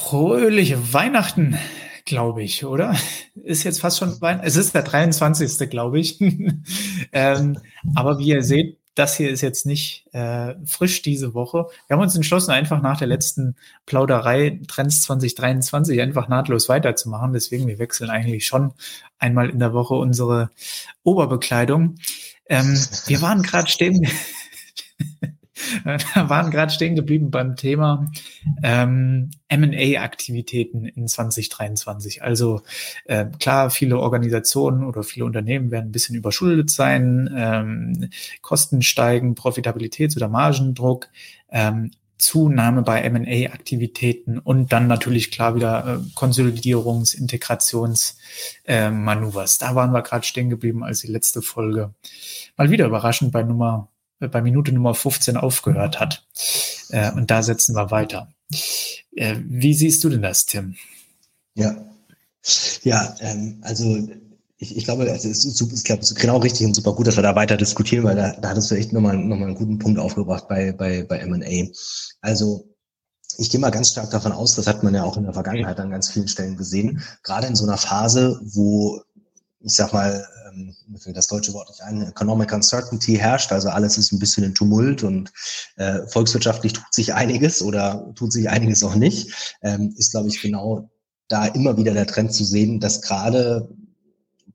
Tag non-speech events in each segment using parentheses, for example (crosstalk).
fröhliche Weihnachten, glaube ich, oder? Ist jetzt fast schon Weihnachten. Es ist der 23. glaube ich. (laughs) ähm, aber wie ihr seht, das hier ist jetzt nicht äh, frisch diese Woche. Wir haben uns entschlossen, einfach nach der letzten Plauderei Trends 2023 einfach nahtlos weiterzumachen. Deswegen, wir wechseln eigentlich schon einmal in der Woche unsere Oberbekleidung. Ähm, wir waren gerade stehen. (laughs) Wir (laughs) waren gerade stehen geblieben beim Thema ähm, MA-Aktivitäten in 2023. Also äh, klar, viele Organisationen oder viele Unternehmen werden ein bisschen überschuldet sein, ähm, Kosten steigen, Profitabilitäts- oder Margendruck. Ähm, Zunahme bei M&A-Aktivitäten und dann natürlich klar wieder äh, Konsolidierungs-, Integrationsmanövers. Äh, da waren wir gerade stehen geblieben, als die letzte Folge mal wieder überraschend bei Nummer bei Minute Nummer 15 aufgehört hat. Äh, und da setzen wir weiter. Äh, wie siehst du denn das, Tim? Ja, ja, ähm, also ich, ich glaube, es ist, super, ich glaube, es ist genau richtig und super gut, dass wir da weiter diskutieren, weil da, da hattest du echt nochmal noch mal einen guten Punkt aufgebracht bei, bei, bei M&A. Also ich gehe mal ganz stark davon aus, das hat man ja auch in der Vergangenheit an ganz vielen Stellen gesehen, gerade in so einer Phase, wo ich sag mal, ähm, mir fällt das deutsche Wort nicht ein, Economic Uncertainty herrscht, also alles ist ein bisschen in Tumult und äh, volkswirtschaftlich tut sich einiges oder tut sich einiges auch nicht, ähm, ist, glaube ich, genau da immer wieder der Trend zu sehen, dass gerade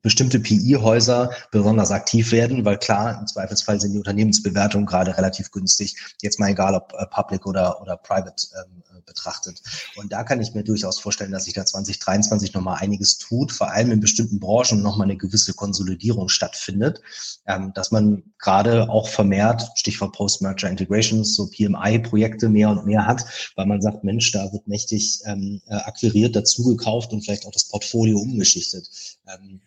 bestimmte PI-Häuser besonders aktiv werden, weil klar, im Zweifelsfall sind die Unternehmensbewertungen gerade relativ günstig. Jetzt mal egal, ob äh, Public oder, oder Private ähm, äh, betrachtet. Und da kann ich mir durchaus vorstellen, dass sich da 2023 nochmal einiges tut, vor allem in bestimmten Branchen nochmal eine gewisse Konsolidierung stattfindet, ähm, dass man gerade auch vermehrt, Stichwort Post-Merger Integrations, so PMI-Projekte mehr und mehr hat, weil man sagt, Mensch, da wird mächtig ähm, äh, akquiriert, dazugekauft und vielleicht auch das Portfolio umgeschichtet. Ähm,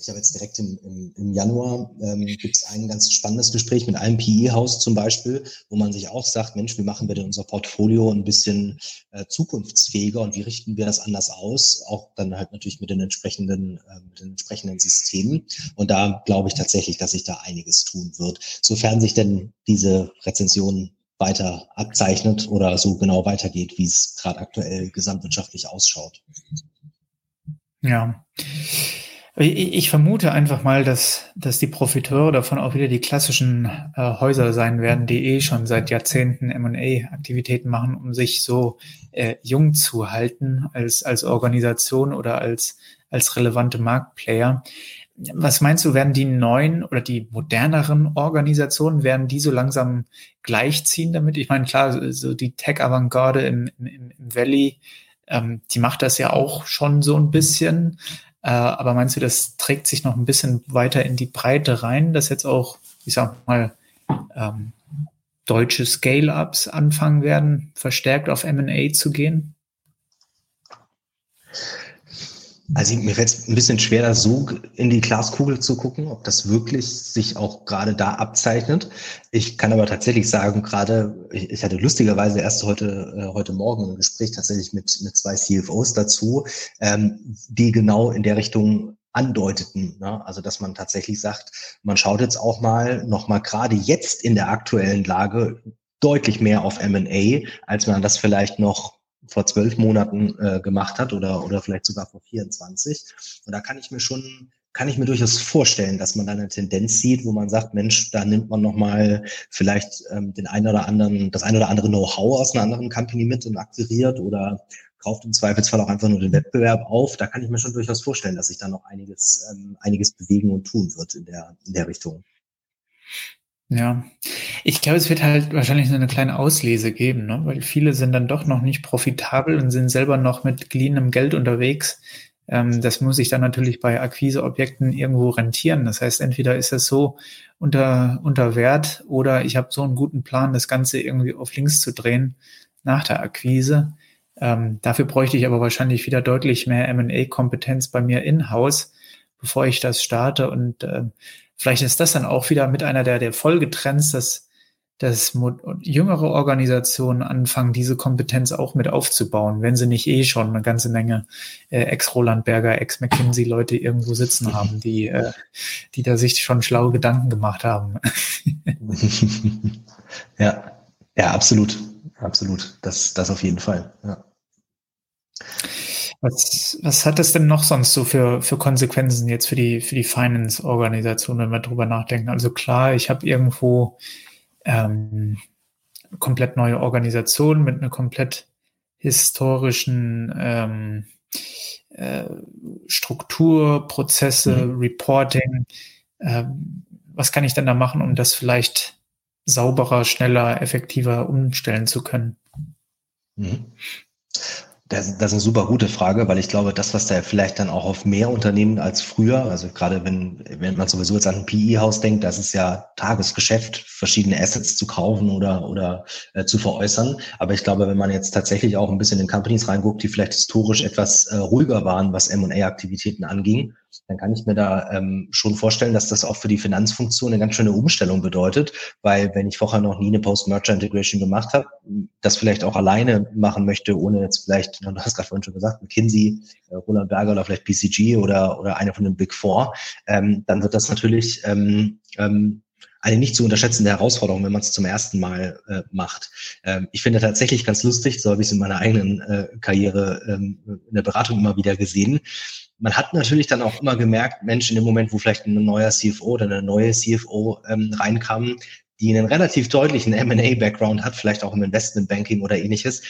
ich habe jetzt direkt im, im, im Januar ähm, gibt es ein ganz spannendes Gespräch mit einem PE-Haus zum Beispiel, wo man sich auch sagt, Mensch, wie machen wir denn unser Portfolio ein bisschen äh, zukunftsfähiger und wie richten wir das anders aus? Auch dann halt natürlich mit den entsprechenden, äh, mit den entsprechenden Systemen. Und da glaube ich tatsächlich, dass sich da einiges tun wird, sofern sich denn diese Rezension weiter abzeichnet oder so genau weitergeht, wie es gerade aktuell gesamtwirtschaftlich ausschaut. Ja. Ich vermute einfach mal, dass, dass die Profiteure davon auch wieder die klassischen äh, Häuser sein werden, die eh schon seit Jahrzehnten M&A-Aktivitäten machen, um sich so äh, jung zu halten als, als Organisation oder als, als relevante Marktplayer. Was meinst du, werden die neuen oder die moderneren Organisationen, werden die so langsam gleichziehen damit? Ich meine, klar, so die Tech-Avantgarde im, im, im Valley, ähm, die macht das ja auch schon so ein bisschen. Äh, aber meinst du, das trägt sich noch ein bisschen weiter in die Breite rein, dass jetzt auch, ich sag mal, ähm, deutsche Scale-Ups anfangen werden, verstärkt auf MA zu gehen? Also mir fällt es ein bisschen schwer, da so in die Glaskugel zu gucken, ob das wirklich sich auch gerade da abzeichnet. Ich kann aber tatsächlich sagen, gerade, ich, hatte lustigerweise erst heute, äh, heute Morgen ein Gespräch tatsächlich mit, mit zwei CFOs dazu, ähm, die genau in der Richtung andeuteten. Ne? Also dass man tatsächlich sagt, man schaut jetzt auch mal nochmal gerade jetzt in der aktuellen Lage deutlich mehr auf M&A, als man das vielleicht noch vor zwölf Monaten äh, gemacht hat oder, oder vielleicht sogar vor 24. Und da kann ich mir schon, kann ich mir durchaus vorstellen, dass man da eine Tendenz sieht, wo man sagt, Mensch, da nimmt man nochmal vielleicht ähm, den einen oder anderen, das ein oder andere Know-how aus einer anderen Company mit und akquiriert oder kauft im Zweifelsfall auch einfach nur den Wettbewerb auf. Da kann ich mir schon durchaus vorstellen, dass sich da noch einiges, ähm, einiges bewegen und tun wird in der, in der Richtung. Ja, ich glaube, es wird halt wahrscheinlich so eine kleine Auslese geben, ne? weil viele sind dann doch noch nicht profitabel und sind selber noch mit geliehenem Geld unterwegs. Ähm, das muss sich dann natürlich bei Akquiseobjekten irgendwo rentieren. Das heißt, entweder ist es so unter, unter Wert oder ich habe so einen guten Plan, das Ganze irgendwie auf links zu drehen nach der Akquise. Ähm, dafür bräuchte ich aber wahrscheinlich wieder deutlich mehr M&A-Kompetenz bei mir in-house, bevor ich das starte und äh, vielleicht ist das dann auch wieder mit einer der, der Folgetrends, dass, dass jüngere Organisationen anfangen, diese Kompetenz auch mit aufzubauen, wenn sie nicht eh schon eine ganze Menge äh, Ex-Roland-Berger, Ex-McKinsey-Leute irgendwo sitzen haben, die, äh, die da sich schon schlaue Gedanken gemacht haben. (laughs) ja, ja, absolut. Absolut. Das, das auf jeden Fall. Ja. Was, was hat das denn noch sonst so für, für Konsequenzen jetzt für die, für die Finance-Organisation, wenn wir drüber nachdenken? Also klar, ich habe irgendwo ähm, komplett neue Organisation mit einer komplett historischen ähm, äh, Struktur, Prozesse, mhm. Reporting. Ähm, was kann ich denn da machen, um das vielleicht sauberer, schneller, effektiver umstellen zu können? Mhm. Das, das ist eine super gute Frage, weil ich glaube, das, was da vielleicht dann auch auf mehr Unternehmen als früher, also gerade wenn, wenn man sowieso jetzt an ein PE-Haus denkt, das ist ja Tagesgeschäft, verschiedene Assets zu kaufen oder, oder äh, zu veräußern. Aber ich glaube, wenn man jetzt tatsächlich auch ein bisschen in Companies reinguckt, die vielleicht historisch etwas äh, ruhiger waren, was M&A-Aktivitäten anging, dann kann ich mir da ähm, schon vorstellen, dass das auch für die Finanzfunktion eine ganz schöne Umstellung bedeutet, weil wenn ich vorher noch nie eine Post-Merger-Integration gemacht habe, das vielleicht auch alleine machen möchte, ohne jetzt vielleicht, du hast gerade vorhin schon gesagt, McKinsey, äh, Roland Berger oder vielleicht BCG oder, oder eine von den Big Four, ähm, dann wird das natürlich ähm, ähm, eine nicht zu unterschätzende Herausforderung, wenn man es zum ersten Mal äh, macht. Ähm, ich finde tatsächlich ganz lustig, so habe ich es in meiner eigenen äh, Karriere ähm, in der Beratung immer wieder gesehen, man hat natürlich dann auch immer gemerkt, Mensch, in dem Moment, wo vielleicht ein neuer CFO oder eine neue CFO ähm, reinkam, die einen relativ deutlichen M&A-Background hat, vielleicht auch im Investmentbanking oder ähnliches,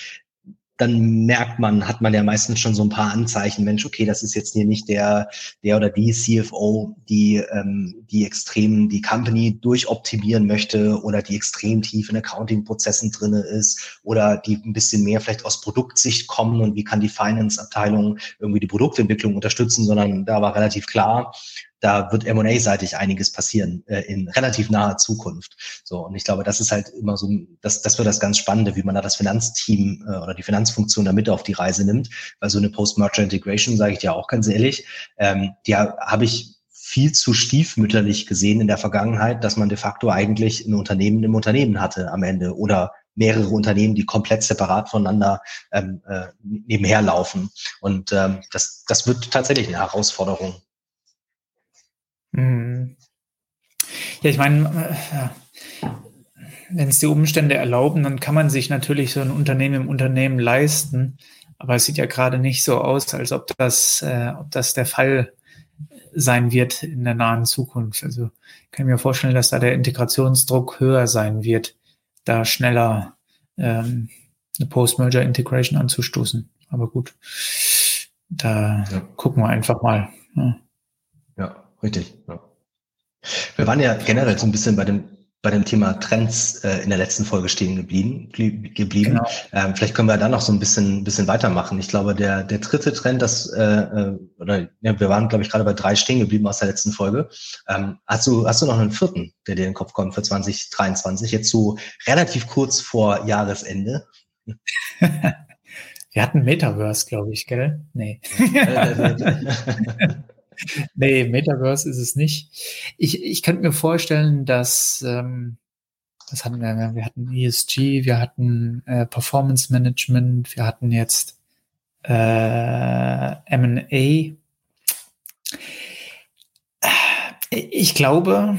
dann merkt man, hat man ja meistens schon so ein paar Anzeichen, Mensch, okay, das ist jetzt hier nicht der, der oder die CFO, die, ähm, die extrem die Company durchoptimieren möchte oder die extrem tief in Accounting-Prozessen drinne ist oder die ein bisschen mehr vielleicht aus Produktsicht kommen und wie kann die Finance-Abteilung irgendwie die Produktentwicklung unterstützen, sondern da war relativ klar, da wird M&A-seitig einiges passieren äh, in relativ naher Zukunft. So und ich glaube, das ist halt immer so, das, das wird das ganz Spannende, wie man da das Finanzteam äh, oder die Finanzfunktion damit auf die Reise nimmt. Weil so eine Post-Merger Integration, sage ich dir auch ganz ehrlich, ähm, die habe ich viel zu stiefmütterlich gesehen in der Vergangenheit, dass man de facto eigentlich ein Unternehmen im Unternehmen hatte am Ende oder mehrere Unternehmen, die komplett separat voneinander ähm, äh, nebenher laufen. Und ähm, das, das wird tatsächlich eine Herausforderung Mhm. Ja, ich meine, äh, wenn es die Umstände erlauben, dann kann man sich natürlich so ein Unternehmen im Unternehmen leisten. Aber es sieht ja gerade nicht so aus, als ob das, äh, ob das der Fall sein wird in der nahen Zukunft. Also kann ich mir vorstellen, dass da der Integrationsdruck höher sein wird, da schneller ähm, eine Post-Merger-Integration anzustoßen. Aber gut, da ja. gucken wir einfach mal. Ja. Richtig. Ja. Wir waren ja generell so ein bisschen bei dem bei dem Thema Trends äh, in der letzten Folge stehen geblieben. geblieben. Genau. Ähm, vielleicht können wir da noch so ein bisschen, bisschen weitermachen. Ich glaube, der, der dritte Trend, das, äh, äh, oder ja, wir waren, glaube ich, gerade bei drei stehen geblieben aus der letzten Folge. Ähm, hast, du, hast du noch einen vierten, der dir in den Kopf kommt für 2023, jetzt so relativ kurz vor Jahresende? wir hatten Metaverse, glaube ich, gell? Nee. Nee, Metaverse ist es nicht. Ich, ich könnte mir vorstellen, dass ähm, das hatten wir, wir hatten ESG, wir hatten äh, Performance Management, wir hatten jetzt äh, M&A. Ich glaube,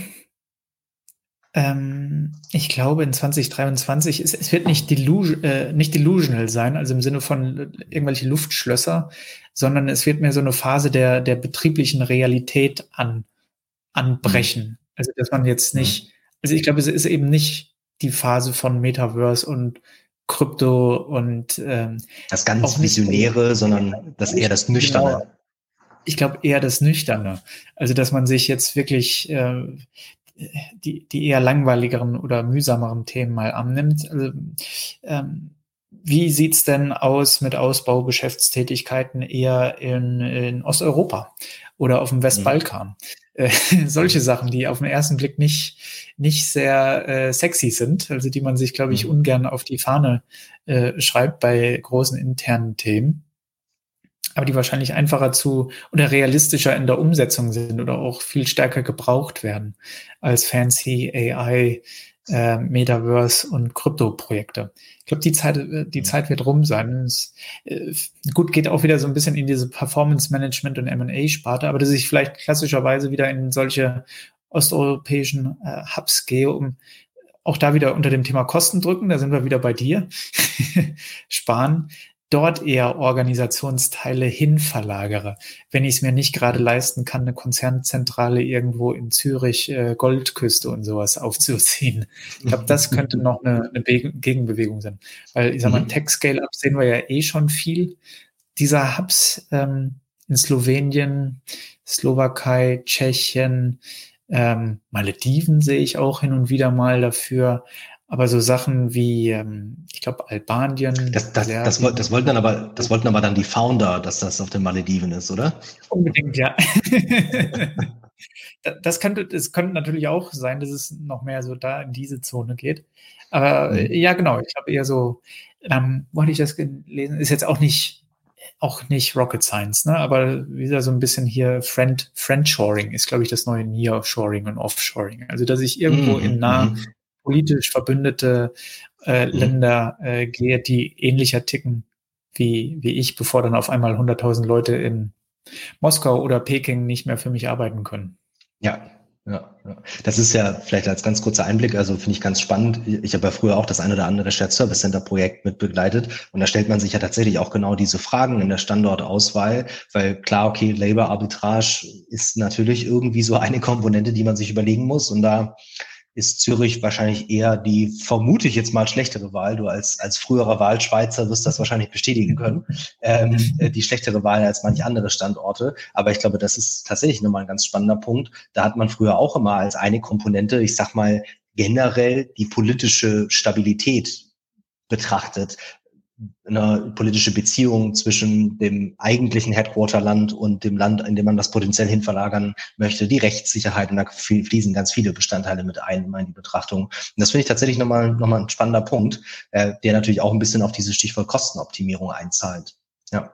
ähm, ich glaube, in 2023, ist, es wird nicht, delusion, äh, nicht delusional sein, also im Sinne von irgendwelche Luftschlösser, sondern es wird mehr so eine Phase der, der betrieblichen Realität an, anbrechen. Mhm. Also, dass man jetzt mhm. nicht, also ich glaube, es ist eben nicht die Phase von Metaverse und Krypto und ähm, das ganz Visionäre, sondern das eher das Nüchterne. Genau. Ich glaube eher das Nüchterne. Also, dass man sich jetzt wirklich äh, die, die eher langweiligeren oder mühsameren Themen mal annimmt. Also, ähm, wie sieht's denn aus mit Ausbaugeschäftstätigkeiten eher in, in Osteuropa oder auf dem Westbalkan? Mhm. Äh, (laughs) solche Sachen, die auf den ersten Blick nicht, nicht sehr äh, sexy sind, also die man sich, glaube ich, mhm. ungern auf die Fahne äh, schreibt bei großen internen Themen aber die wahrscheinlich einfacher zu oder realistischer in der Umsetzung sind oder auch viel stärker gebraucht werden als fancy AI, äh, Metaverse und Krypto-Projekte. Ich glaube, die Zeit, die mhm. Zeit wird rum sein. Es, äh, gut, geht auch wieder so ein bisschen in diese Performance-Management und M&A-Sparte, aber dass ich vielleicht klassischerweise wieder in solche osteuropäischen äh, Hubs gehe, um auch da wieder unter dem Thema Kosten drücken, da sind wir wieder bei dir, (laughs) sparen, dort eher Organisationsteile hin verlagere, wenn ich es mir nicht gerade leisten kann, eine Konzernzentrale irgendwo in Zürich, äh, Goldküste und sowas aufzuziehen. Ich glaube, das könnte noch eine, eine Gegenbewegung sein. Weil, ich sag mal, mhm. Tech-Scale-Up sehen wir ja eh schon viel. Dieser Hubs ähm, in Slowenien, Slowakei, Tschechien, ähm, Malediven sehe ich auch hin und wieder mal dafür. Aber so Sachen wie, ähm, ich glaube, Albanien. Das, das, das, das, wollten dann aber, das wollten aber dann die Founder, dass das auf den Malediven ist, oder? Unbedingt, ja. (laughs) das könnte, es könnte natürlich auch sein, dass es noch mehr so da in diese Zone geht. Aber mhm. ja, genau, ich habe eher so, ähm, wo hatte ich das gelesen? Ist jetzt auch nicht, auch nicht Rocket Science, ne? Aber wieder so ein bisschen hier Friend, Friendshoring ist, glaube ich, das neue Nearshoring und Offshoring. Also, dass ich irgendwo mhm. in nah mhm politisch verbündete äh, mhm. Länder äh, gehe, die ähnlicher ticken wie, wie ich, bevor dann auf einmal 100.000 Leute in Moskau oder Peking nicht mehr für mich arbeiten können. Ja, ja, ja. Das ist ja vielleicht als ganz kurzer Einblick, also finde ich ganz spannend. Ich habe ja früher auch das eine oder andere Shared Service Center Projekt mit begleitet und da stellt man sich ja tatsächlich auch genau diese Fragen in der Standortauswahl, weil klar, okay, Labor Arbitrage ist natürlich irgendwie so eine Komponente, die man sich überlegen muss und da ist Zürich wahrscheinlich eher die, vermute ich jetzt mal, schlechtere Wahl. Du als, als früherer Wahlschweizer wirst das wahrscheinlich bestätigen können. Ähm, äh, die schlechtere Wahl als manche andere Standorte. Aber ich glaube, das ist tatsächlich nochmal ein ganz spannender Punkt. Da hat man früher auch immer als eine Komponente, ich sag mal, generell die politische Stabilität betrachtet eine politische Beziehung zwischen dem eigentlichen Headquarterland und dem Land, in dem man das potenziell hinverlagern möchte, die Rechtssicherheit und da fließen ganz viele Bestandteile mit ein in die Betrachtung. Und das finde ich tatsächlich nochmal nochmal ein spannender Punkt, äh, der natürlich auch ein bisschen auf dieses Stichwort Kostenoptimierung einzahlt. Ja.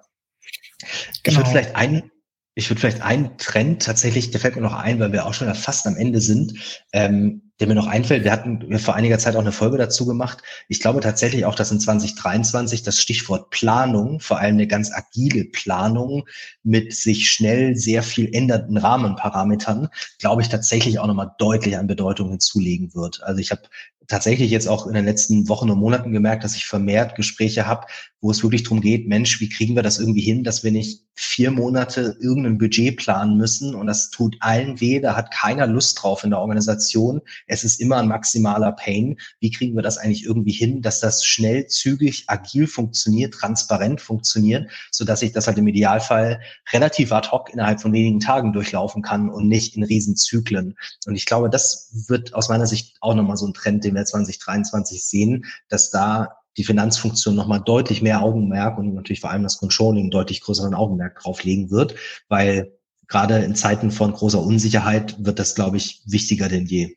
Genau. Ich würde vielleicht ein, ich würde vielleicht einen Trend tatsächlich, der fällt mir noch ein, weil wir auch schon fast am Ende sind, ähm, der mir noch einfällt, wir hatten vor einiger Zeit auch eine Folge dazu gemacht. Ich glaube tatsächlich auch, dass in 2023 das Stichwort Planung, vor allem eine ganz agile Planung mit sich schnell sehr viel ändernden Rahmenparametern, glaube ich tatsächlich auch nochmal deutlich an Bedeutung hinzulegen wird. Also ich habe tatsächlich jetzt auch in den letzten Wochen und Monaten gemerkt, dass ich vermehrt Gespräche habe, wo es wirklich darum geht, Mensch, wie kriegen wir das irgendwie hin, dass wir nicht vier Monate irgendein Budget planen müssen und das tut allen weh, da hat keiner Lust drauf in der Organisation. Es ist immer ein maximaler Pain. Wie kriegen wir das eigentlich irgendwie hin, dass das schnell, zügig, agil funktioniert, transparent funktioniert, so dass ich das halt im Idealfall relativ ad hoc innerhalb von wenigen Tagen durchlaufen kann und nicht in Riesenzyklen. Und ich glaube, das wird aus meiner Sicht auch nochmal so ein Trend, den wir 2023 sehen, dass da die Finanzfunktion nochmal deutlich mehr Augenmerk und natürlich vor allem das Controlling deutlich größeren Augenmerk drauflegen wird, weil gerade in Zeiten von großer Unsicherheit wird das, glaube ich, wichtiger denn je.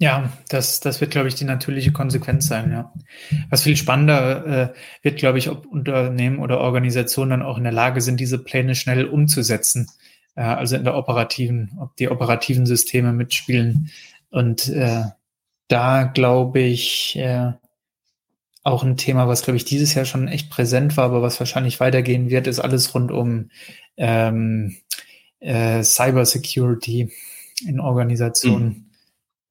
Ja, das, das wird, glaube ich, die natürliche Konsequenz sein, ja. Was viel spannender äh, wird, glaube ich, ob Unternehmen oder Organisationen dann auch in der Lage sind, diese Pläne schnell umzusetzen. Äh, also in der operativen, ob die operativen Systeme mitspielen. Und äh, da glaube ich, äh, auch ein Thema, was, glaube ich, dieses Jahr schon echt präsent war, aber was wahrscheinlich weitergehen wird, ist alles rund um ähm, äh, Cybersecurity in Organisationen. Mhm.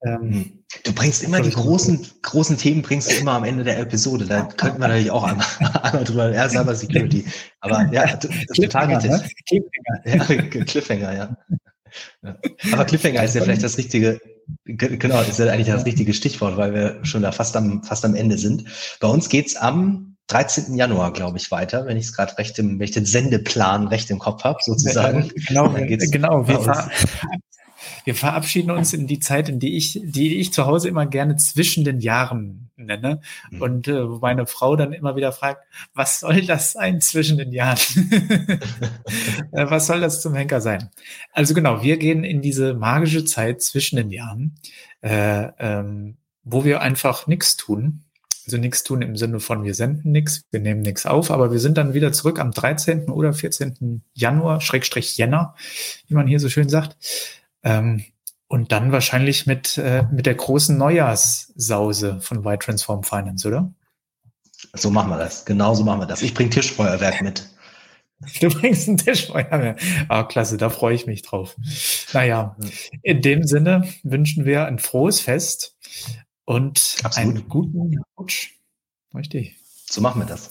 Ähm, du bringst immer die großen, großen Themen bringst du immer am Ende der Episode. Da könnten wir natürlich auch einmal, (laughs) einmal drüber, ja, Cybersecurity. Aber ja, das ist total richtig. Ne? Cliffhanger. (laughs) Ja, Cliffhanger, ja. ja. Aber Cliffhanger ist ja vielleicht das richtige, Genau, ist ja eigentlich das richtige Stichwort, weil wir schon da fast am, fast am Ende sind. Bei uns geht's am 13. Januar, glaube ich, weiter, wenn ich es gerade recht im, wenn ich den Sendeplan recht im Kopf habe, sozusagen. Genau, (laughs) genau. Wir, ver wir, verabschieden uns in die Zeit, in die ich, die ich zu Hause immer gerne zwischen den Jahren nenne. Mhm. Und äh, meine Frau dann immer wieder fragt, was soll das sein zwischen den Jahren? (laughs) Äh, was soll das zum Henker sein? Also genau, wir gehen in diese magische Zeit zwischen den Jahren, äh, ähm, wo wir einfach nichts tun. Also nichts tun im Sinne von, wir senden nichts, wir nehmen nichts auf, aber wir sind dann wieder zurück am 13. oder 14. Januar, Schrägstrich Jänner, wie man hier so schön sagt. Ähm, und dann wahrscheinlich mit, äh, mit der großen Neujahrssause von White Transform Finance, oder? So machen wir das. Genau so machen wir das. Ich bringe Tischfeuerwerk mit. Du bringst ein Tischfeuerwerk. Ah, klasse, da freue ich mich drauf. Naja, in dem Sinne wünschen wir ein frohes Fest und Absolut. einen guten Rutsch. Richtig. So machen wir das.